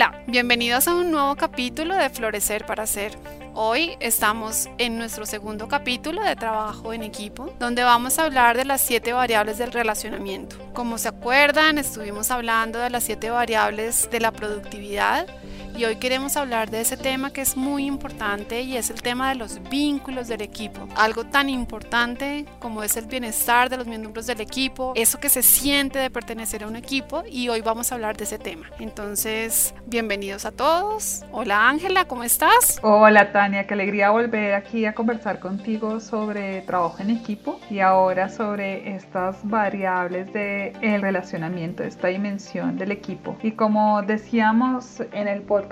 Hola, bienvenidos a un nuevo capítulo de Florecer para Ser. Hoy estamos en nuestro segundo capítulo de trabajo en equipo, donde vamos a hablar de las siete variables del relacionamiento. Como se acuerdan, estuvimos hablando de las siete variables de la productividad y hoy queremos hablar de ese tema que es muy importante y es el tema de los vínculos del equipo. Algo tan importante como es el bienestar de los miembros del equipo, eso que se siente de pertenecer a un equipo y hoy vamos a hablar de ese tema. Entonces, bienvenidos a todos. Hola Ángela, ¿cómo estás? Hola Tania, qué alegría volver aquí a conversar contigo sobre trabajo en equipo y ahora sobre estas variables del el relacionamiento, esta dimensión del equipo. Y como decíamos en el podcast,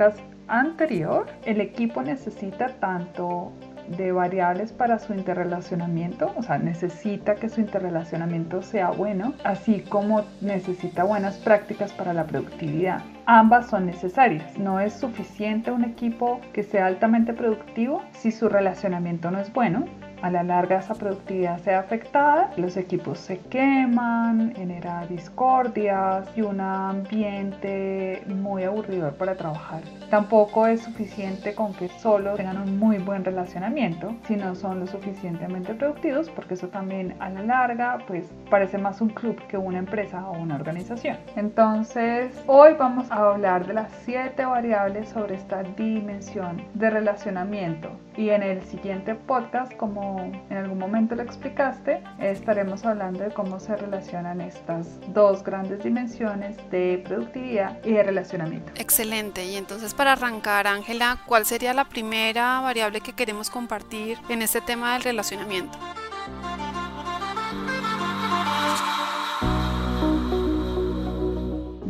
anterior, el equipo necesita tanto de variables para su interrelacionamiento, o sea, necesita que su interrelacionamiento sea bueno, así como necesita buenas prácticas para la productividad. Ambas son necesarias. No es suficiente un equipo que sea altamente productivo si su relacionamiento no es bueno a la larga esa productividad sea afectada, los equipos se queman, genera discordias y un ambiente muy aburridor para trabajar. Tampoco es suficiente con que solo tengan un muy buen relacionamiento si no son lo suficientemente productivos porque eso también a la larga pues parece más un club que una empresa o una organización. Entonces hoy vamos a hablar de las siete variables sobre esta dimensión de relacionamiento y en el siguiente podcast como en algún momento lo explicaste, estaremos hablando de cómo se relacionan estas dos grandes dimensiones de productividad y de relacionamiento. Excelente. Y entonces para arrancar, Ángela, ¿cuál sería la primera variable que queremos compartir en este tema del relacionamiento?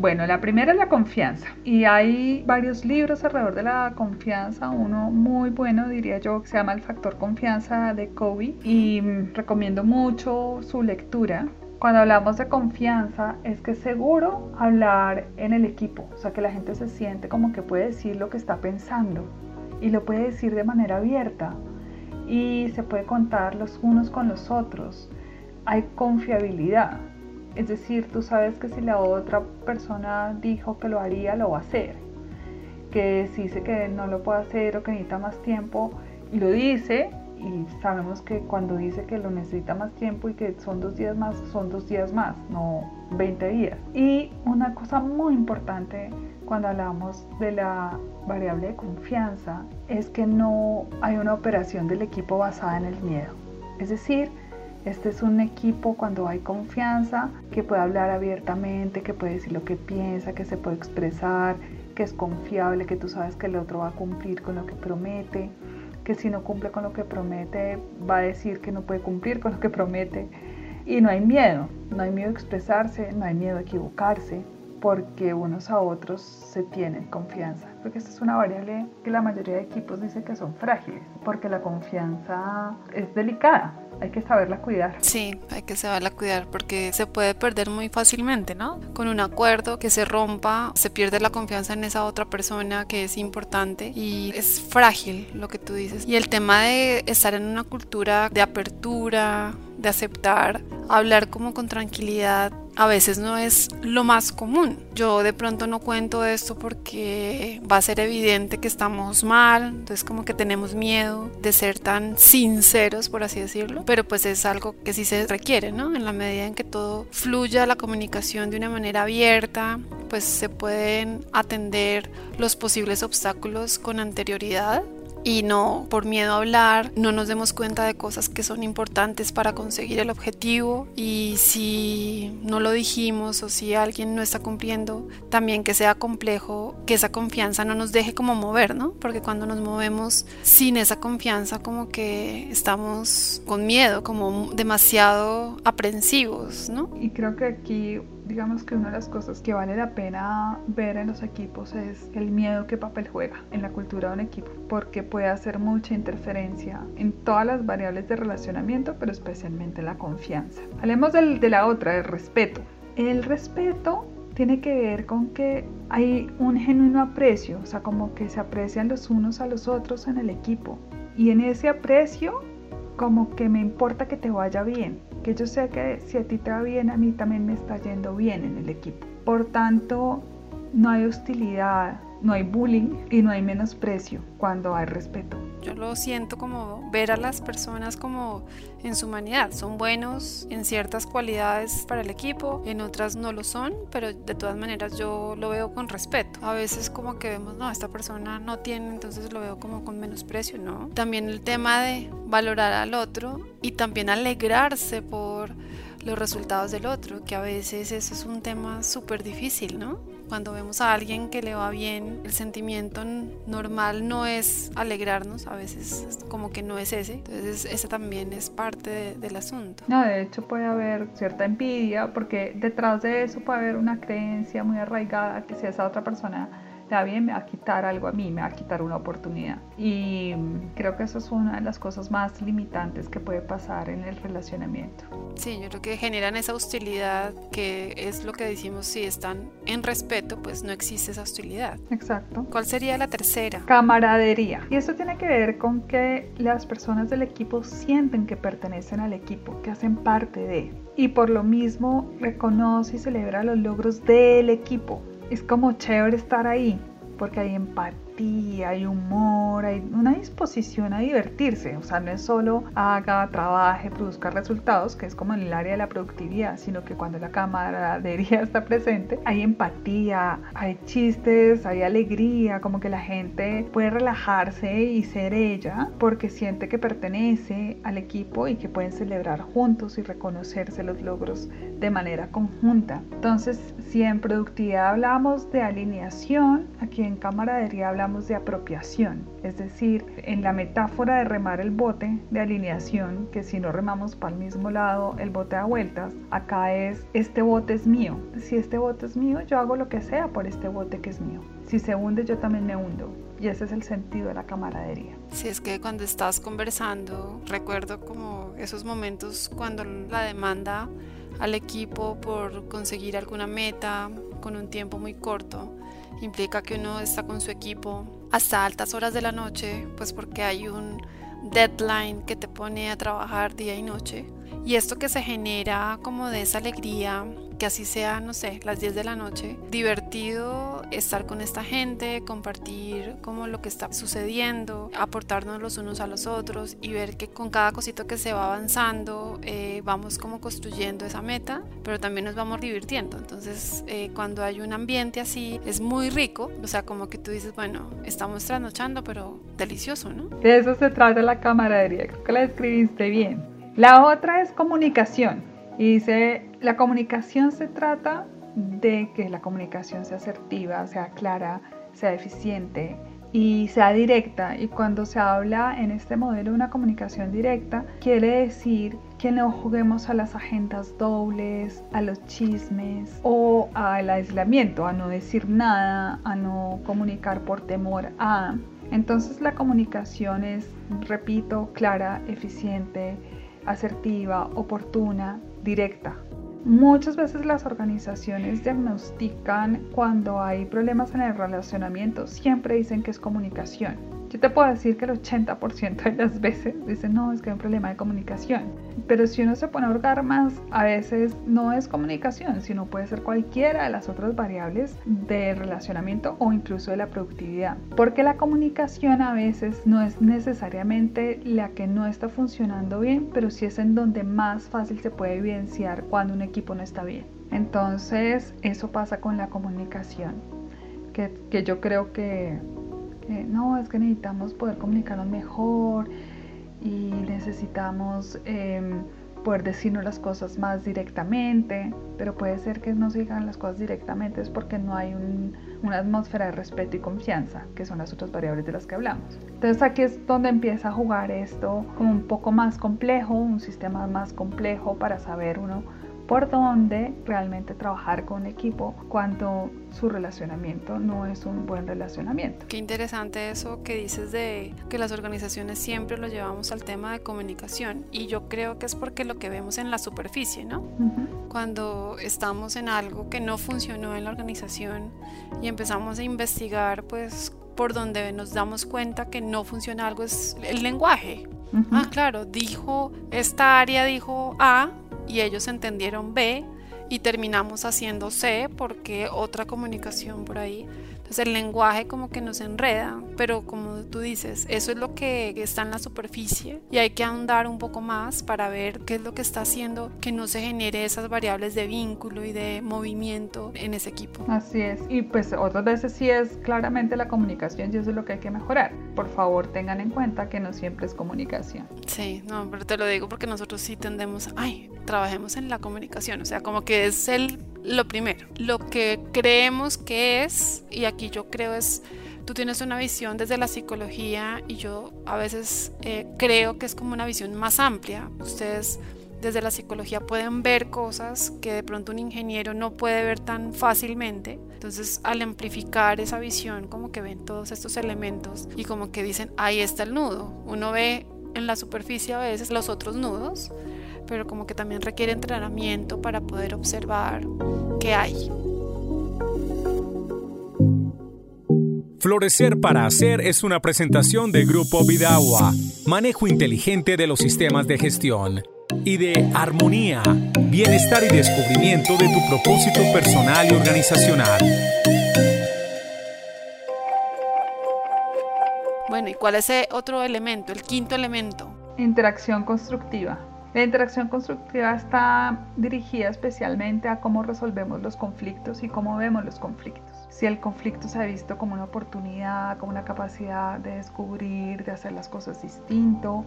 Bueno, la primera es la confianza. Y hay varios libros alrededor de la confianza. Uno muy bueno, diría yo, que se llama El Factor Confianza de Kobe. Y recomiendo mucho su lectura. Cuando hablamos de confianza, es que seguro hablar en el equipo. O sea, que la gente se siente como que puede decir lo que está pensando. Y lo puede decir de manera abierta. Y se puede contar los unos con los otros. Hay confiabilidad es decir, tú sabes que si la otra persona dijo que lo haría, lo va a hacer. Que si dice que no lo puede hacer o que necesita más tiempo, y lo dice, y sabemos que cuando dice que lo necesita más tiempo y que son dos días más, son dos días más, no 20 días. Y una cosa muy importante cuando hablamos de la variable de confianza es que no hay una operación del equipo basada en el miedo. Es decir, este es un equipo cuando hay confianza, que puede hablar abiertamente, que puede decir lo que piensa, que se puede expresar, que es confiable, que tú sabes que el otro va a cumplir con lo que promete, que si no cumple con lo que promete va a decir que no puede cumplir con lo que promete. Y no hay miedo, no hay miedo a expresarse, no hay miedo a equivocarse, porque unos a otros se tienen confianza. Porque esta es una variable que la mayoría de equipos dice que son frágiles, porque la confianza es delicada hay que saberla cuidar. Sí, hay que saberla cuidar porque se puede perder muy fácilmente, ¿no? Con un acuerdo que se rompa, se pierde la confianza en esa otra persona que es importante y es frágil lo que tú dices. Y el tema de estar en una cultura de apertura, de aceptar, hablar como con tranquilidad, a veces no es lo más común. Yo de pronto no cuento esto porque va a ser evidente que estamos mal, entonces como que tenemos miedo de ser tan sinceros, por así decirlo, pero pues es algo que sí se requiere, ¿no? En la medida en que todo fluya la comunicación de una manera abierta, pues se pueden atender los posibles obstáculos con anterioridad y no por miedo a hablar, no nos demos cuenta de cosas que son importantes para conseguir el objetivo y si no lo dijimos o si alguien no está cumpliendo, también que sea complejo, que esa confianza no nos deje como mover, ¿no? Porque cuando nos movemos sin esa confianza como que estamos con miedo, como demasiado aprensivos, ¿no? Y creo que aquí digamos que una de las cosas que vale la pena ver en los equipos es el miedo que papel juega en la cultura de un equipo, porque puede hacer mucha interferencia en todas las variables de relacionamiento, pero especialmente la confianza. Hablemos de la otra, el respeto. El respeto tiene que ver con que hay un genuino aprecio, o sea, como que se aprecian los unos a los otros en el equipo. Y en ese aprecio, como que me importa que te vaya bien, que yo sé que si a ti te va bien, a mí también me está yendo bien en el equipo. Por tanto, no hay hostilidad, no hay bullying y no hay menosprecio cuando hay respeto. Yo lo siento como ver a las personas como en su humanidad. Son buenos en ciertas cualidades para el equipo, en otras no lo son, pero de todas maneras yo lo veo con respeto. A veces como que vemos, no, esta persona no tiene, entonces lo veo como con menosprecio, ¿no? También el tema de valorar al otro y también alegrarse por los resultados del otro, que a veces eso es un tema súper difícil, ¿no? Cuando vemos a alguien que le va bien, el sentimiento normal no es alegrarnos, a veces como que no es ese. Entonces ese también es parte del asunto. No, de hecho puede haber cierta envidia porque detrás de eso puede haber una creencia muy arraigada que si esa otra persona está bien, me va a quitar algo a mí, me va a quitar una oportunidad. Y creo que eso es una de las cosas más limitantes que puede pasar en el relacionamiento. Sí, yo creo que generan esa hostilidad que es lo que decimos, si están en respeto, pues no existe esa hostilidad. Exacto. ¿Cuál sería la tercera? Camaradería. Y eso tiene que ver con que las personas del equipo sienten que pertenecen al equipo, que hacen parte de. Y por lo mismo reconoce y celebra los logros del equipo es como chévere estar ahí, porque hay empatía hay humor, hay una disposición a divertirse. O sea, no es solo haga, trabaje, produzca resultados, que es como en el área de la productividad, sino que cuando la camaradería está presente, hay empatía, hay chistes, hay alegría, como que la gente puede relajarse y ser ella porque siente que pertenece al equipo y que pueden celebrar juntos y reconocerse los logros de manera conjunta. Entonces, si en productividad hablamos de alineación, aquí en camaradería hablamos de apropiación, es decir, en la metáfora de remar el bote de alineación, que si no remamos para el mismo lado, el bote da vueltas, acá es, este bote es mío. Si este bote es mío, yo hago lo que sea por este bote que es mío. Si se hunde, yo también me hundo. Y ese es el sentido de la camaradería. Si es que cuando estás conversando, recuerdo como esos momentos cuando la demanda al equipo por conseguir alguna meta con un tiempo muy corto implica que uno está con su equipo hasta altas horas de la noche, pues porque hay un deadline que te pone a trabajar día y noche. Y esto que se genera como de esa alegría que así sea, no sé, las 10 de la noche. Divertido estar con esta gente, compartir como lo que está sucediendo, aportarnos los unos a los otros y ver que con cada cosito que se va avanzando eh, vamos como construyendo esa meta, pero también nos vamos divirtiendo. Entonces, eh, cuando hay un ambiente así, es muy rico, o sea, como que tú dices, bueno, estamos trasnochando, pero delicioso, ¿no? De eso se trata la camaradería, creo que la describiste bien. La otra es comunicación. Y dice, la comunicación se trata de que la comunicación sea asertiva, sea clara, sea eficiente y sea directa. Y cuando se habla en este modelo de una comunicación directa, quiere decir que no juguemos a las agendas dobles, a los chismes o al aislamiento, a no decir nada, a no comunicar por temor a. Entonces la comunicación es, repito, clara, eficiente, asertiva, oportuna, directa. Muchas veces las organizaciones diagnostican cuando hay problemas en el relacionamiento, siempre dicen que es comunicación yo te puedo decir que el 80% de las veces dicen, no, es que hay un problema de comunicación. Pero si uno se pone a hurgar más, a veces no es comunicación, sino puede ser cualquiera de las otras variables de relacionamiento o incluso de la productividad. Porque la comunicación a veces no es necesariamente la que no está funcionando bien, pero sí es en donde más fácil se puede evidenciar cuando un equipo no está bien. Entonces, eso pasa con la comunicación, que, que yo creo que no, es que necesitamos poder comunicarnos mejor y necesitamos em, poder decirnos las cosas más directamente, pero puede ser que no se digan las cosas directamente es porque no hay una atmósfera de respeto y confianza, que son las otras variables de las que hablamos. Entonces aquí es donde empieza a jugar esto como un poco más complejo, un sistema más complejo para saber uno por dónde realmente trabajar con equipo cuando su relacionamiento no es un buen relacionamiento. Qué interesante eso que dices de que las organizaciones siempre lo llevamos al tema de comunicación y yo creo que es porque lo que vemos en la superficie, ¿no? Cuando estamos en algo que no funcionó en la organización y empezamos a investigar, pues por donde nos damos cuenta que no funciona algo es el lenguaje. Ah, claro, dijo, esta área dijo A y ellos entendieron B y terminamos haciendo C porque otra comunicación por ahí entonces el lenguaje como que nos enreda, pero como tú dices, eso es lo que está en la superficie y hay que ahondar un poco más para ver qué es lo que está haciendo que no se genere esas variables de vínculo y de movimiento en ese equipo. Así es, y pues otras veces sí es claramente la comunicación y eso es lo que hay que mejorar. Por favor tengan en cuenta que no siempre es comunicación. Sí, no, pero te lo digo porque nosotros sí tendemos, ay, trabajemos en la comunicación, o sea, como que es el lo primero, lo que creemos que es, y aquí yo creo es, tú tienes una visión desde la psicología y yo a veces eh, creo que es como una visión más amplia. Ustedes desde la psicología pueden ver cosas que de pronto un ingeniero no puede ver tan fácilmente. Entonces, al amplificar esa visión, como que ven todos estos elementos y como que dicen, ahí está el nudo. Uno ve en la superficie a veces los otros nudos, pero como que también requiere entrenamiento para poder observar qué hay. Florecer para Hacer es una presentación de Grupo Vidagua, manejo inteligente de los sistemas de gestión, y de armonía, bienestar y descubrimiento de tu propósito personal y organizacional. Bueno, ¿y cuál es ese otro elemento, el quinto elemento? Interacción constructiva. La interacción constructiva está dirigida especialmente a cómo resolvemos los conflictos y cómo vemos los conflictos. Si el conflicto se ha visto como una oportunidad, como una capacidad de descubrir, de hacer las cosas distinto,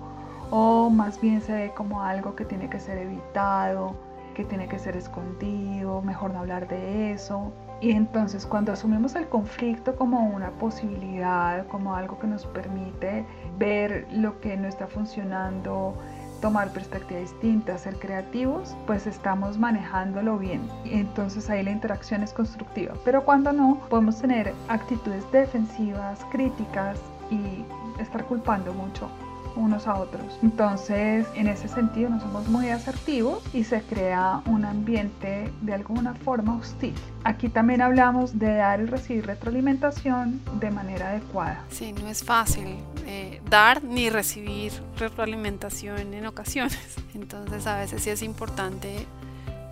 o más bien se ve como algo que tiene que ser evitado, que tiene que ser escondido, mejor no hablar de eso. Y entonces cuando asumimos el conflicto como una posibilidad, como algo que nos permite ver lo que no está funcionando, tomar perspectiva distinta, ser creativos, pues estamos manejándolo bien. Entonces ahí la interacción es constructiva. Pero cuando no, podemos tener actitudes defensivas, críticas y estar culpando mucho unos a otros. Entonces, en ese sentido, no somos muy asertivos y se crea un ambiente de alguna forma hostil. Aquí también hablamos de dar y recibir retroalimentación de manera adecuada. Sí, no es fácil eh, dar ni recibir retroalimentación en ocasiones. Entonces, a veces sí es importante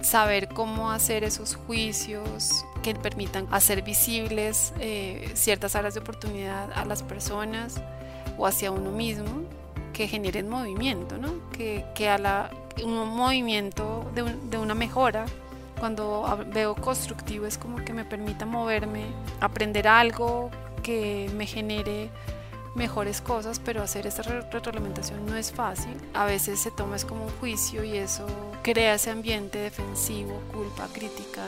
saber cómo hacer esos juicios que permitan hacer visibles eh, ciertas áreas de oportunidad a las personas o hacia uno mismo que generen movimiento, ¿no? que, que a la, un movimiento de, de una mejora cuando veo constructivo es como que me permita moverme, aprender algo que me genere mejores cosas, pero hacer esta retroalimentación no es fácil. A veces se toma es como un juicio y eso crea ese ambiente defensivo, culpa, crítica,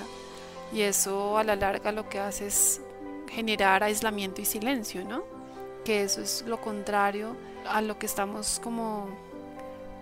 y eso a la larga lo que hace es generar aislamiento y silencio, ¿no? Que eso es lo contrario a lo que estamos como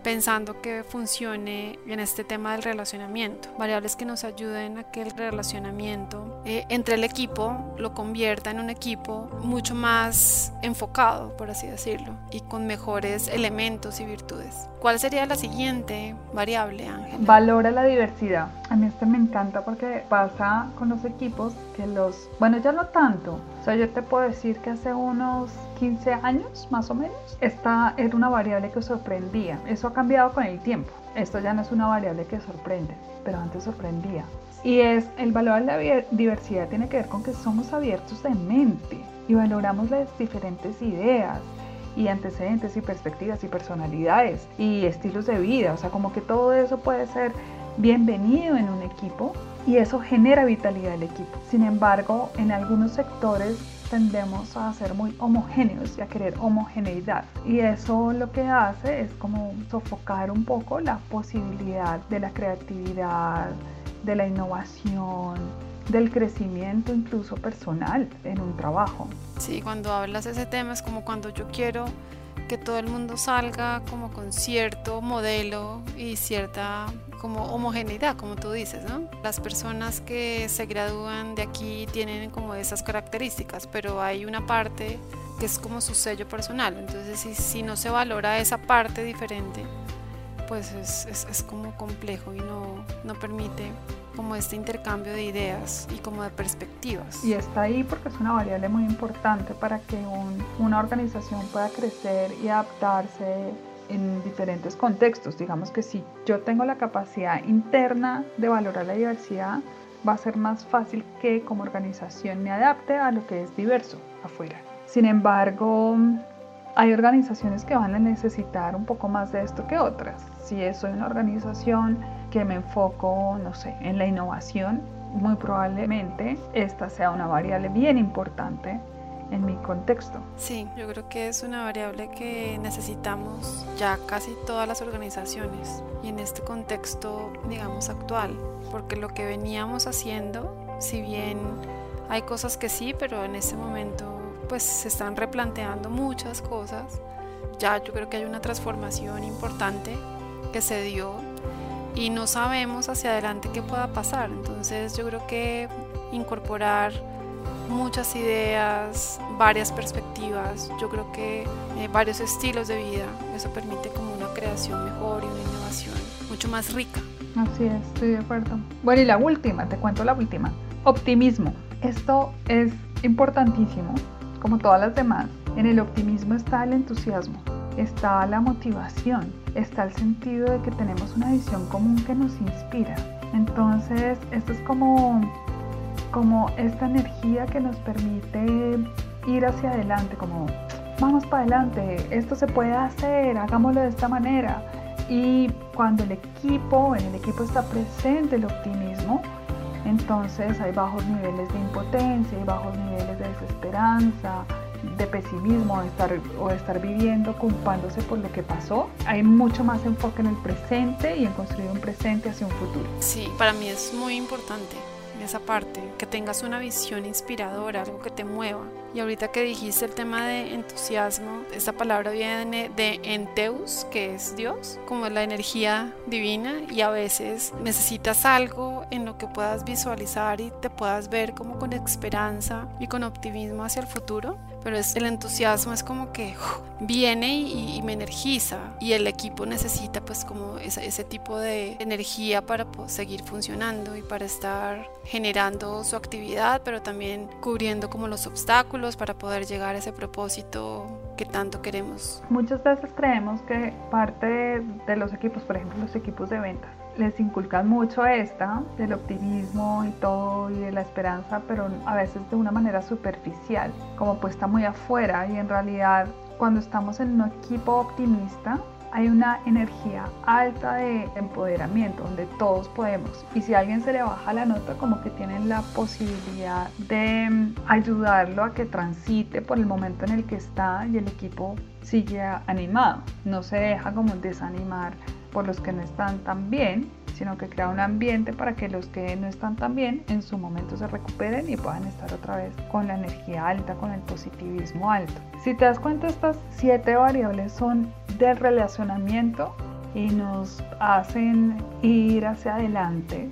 pensando que funcione en este tema del relacionamiento. Variables que nos ayuden a que el relacionamiento eh, entre el equipo lo convierta en un equipo mucho más enfocado, por así decirlo, y con mejores elementos y virtudes. ¿Cuál sería la siguiente variable, Ángel? Valora la diversidad. A mí esto me encanta porque pasa con los equipos que los, bueno, ya no tanto. O sea, yo te puedo decir que hace unos 15 años más o menos, esta era una variable que sorprendía. Eso ha cambiado con el tiempo. Esto ya no es una variable que sorprende, pero antes sorprendía. Y es el valor de la diversidad tiene que ver con que somos abiertos de mente y valoramos las diferentes ideas y antecedentes y perspectivas y personalidades y estilos de vida. O sea, como que todo eso puede ser bienvenido en un equipo y eso genera vitalidad del equipo. Sin embargo, en algunos sectores tendemos a ser muy homogéneos y a querer homogeneidad. Y eso lo que hace es como sofocar un poco la posibilidad de la creatividad, de la innovación, del crecimiento incluso personal en un trabajo. Sí, cuando hablas ese tema es como cuando yo quiero que todo el mundo salga como con cierto modelo y cierta como homogeneidad, como tú dices, ¿no? Las personas que se gradúan de aquí tienen como esas características, pero hay una parte que es como su sello personal. Entonces, si, si no se valora esa parte diferente, pues es, es, es como complejo y no, no permite como este intercambio de ideas y como de perspectivas. Y está ahí porque es una variable muy importante para que un, una organización pueda crecer y adaptarse en diferentes contextos. Digamos que si yo tengo la capacidad interna de valorar la diversidad, va a ser más fácil que como organización me adapte a lo que es diverso afuera. Sin embargo, hay organizaciones que van a necesitar un poco más de esto que otras. Si soy una organización que me enfoco, no sé, en la innovación, muy probablemente esta sea una variable bien importante en mi contexto. Sí, yo creo que es una variable que necesitamos ya casi todas las organizaciones y en este contexto, digamos, actual, porque lo que veníamos haciendo, si bien hay cosas que sí, pero en este momento pues se están replanteando muchas cosas, ya yo creo que hay una transformación importante que se dio y no sabemos hacia adelante qué pueda pasar. Entonces yo creo que incorporar muchas ideas, varias perspectivas, yo creo que eh, varios estilos de vida, eso permite como una creación mejor y una innovación mucho más rica. Así es, estoy de acuerdo. Bueno, y la última, te cuento la última. Optimismo. Esto es importantísimo, como todas las demás. En el optimismo está el entusiasmo está la motivación, está el sentido de que tenemos una visión común que nos inspira. Entonces, esto es como, como esta energía que nos permite ir hacia adelante, como vamos para adelante, esto se puede hacer, hagámoslo de esta manera. Y cuando el equipo, en el equipo está presente el optimismo, entonces hay bajos niveles de impotencia, hay bajos niveles de desesperanza, de pesimismo o estar, o estar viviendo culpándose por lo que pasó. Hay mucho más enfoque en el presente y en construir un presente hacia un futuro. Sí, para mí es muy importante esa parte, que tengas una visión inspiradora, algo que te mueva. Y ahorita que dijiste el tema de entusiasmo, esta palabra viene de enteus, que es Dios, como la energía divina, y a veces necesitas algo en lo que puedas visualizar y te puedas ver como con esperanza y con optimismo hacia el futuro pero es, el entusiasmo es como que viene y, me energiza y el equipo necesita pues como ese, ese tipo de energía para seguir funcionando y para estar generando su actividad, pero también cubriendo como los obstáculos para poder llegar a ese propósito que tanto queremos. Muchas veces creemos que parte de los equipos, por ejemplo los equipos de ventas, les inculcan mucho esta del optimismo y todo y de la esperanza, pero a veces de una manera superficial, como puesta muy afuera y en realidad cuando estamos en un equipo optimista hay una energía alta de empoderamiento donde todos podemos. Y si a alguien se le baja la nota como que tienen la posibilidad de mm, ayudarlo a que transite por el momento en el que está y el equipo sigue animado, no se deja como desanimar por los que no están tan bien, sino que crea un ambiente para que los que no están tan bien en su momento se recuperen y puedan estar otra vez con la energía alta, con el positivismo alto. Si te das cuenta, estas siete variables son del relacionamiento y nos hacen ir hacia adelante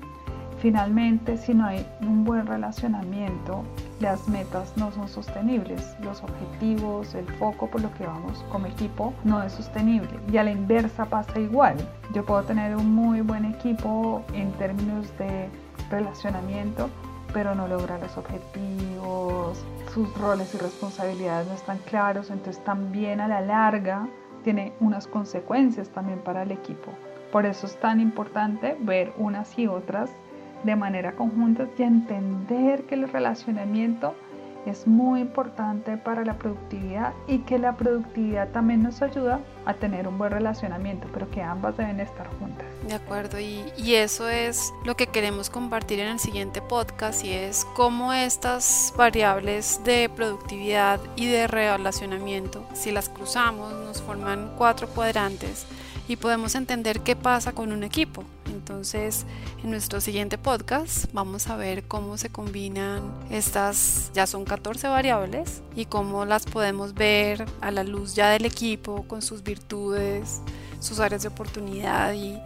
Finalmente, si no hay un buen relacionamiento, las metas no son sostenibles, los objetivos, el foco por lo que vamos como equipo no es sostenible. Y a la inversa pasa igual. Yo puedo tener un muy buen equipo en términos de relacionamiento, pero no logra los objetivos, sus roles y responsabilidades no están claros, entonces también a la larga tiene unas consecuencias también para el equipo. Por eso es tan importante ver unas y otras de manera conjunta y entender que el relacionamiento es muy importante para la productividad y que la productividad también nos ayuda a tener un buen relacionamiento, pero que ambas deben estar juntas. De acuerdo, y, y, eso es lo que queremos compartir en el siguiente podcast y es cómo estas variables de productividad y de relacionamiento, si las cruzamos, nos forman cuatro cuadrantes y podemos entender qué pasa con un equipo Entonces, en nuestro siguiente podcast vamos a ver cómo se combinan estas, ya son 14 variables, y cómo las podemos ver a la luz ya del equipo con sus virtudes, sus áreas de oportunidad y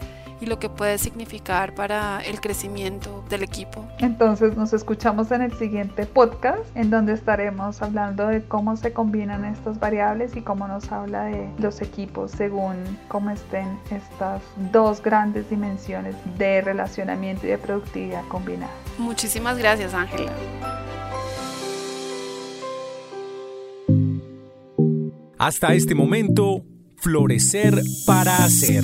y lo que puede significar para el crecimiento del equipo. Entonces nos escuchamos en el siguiente podcast en donde estaremos hablando de cómo se combinan estas variables y cómo nos habla de los equipos según cómo estén estas dos grandes dimensiones de relacionamiento y de productividad combinadas. Muchísimas gracias Ángela. Hasta este momento, Florecer para Hacer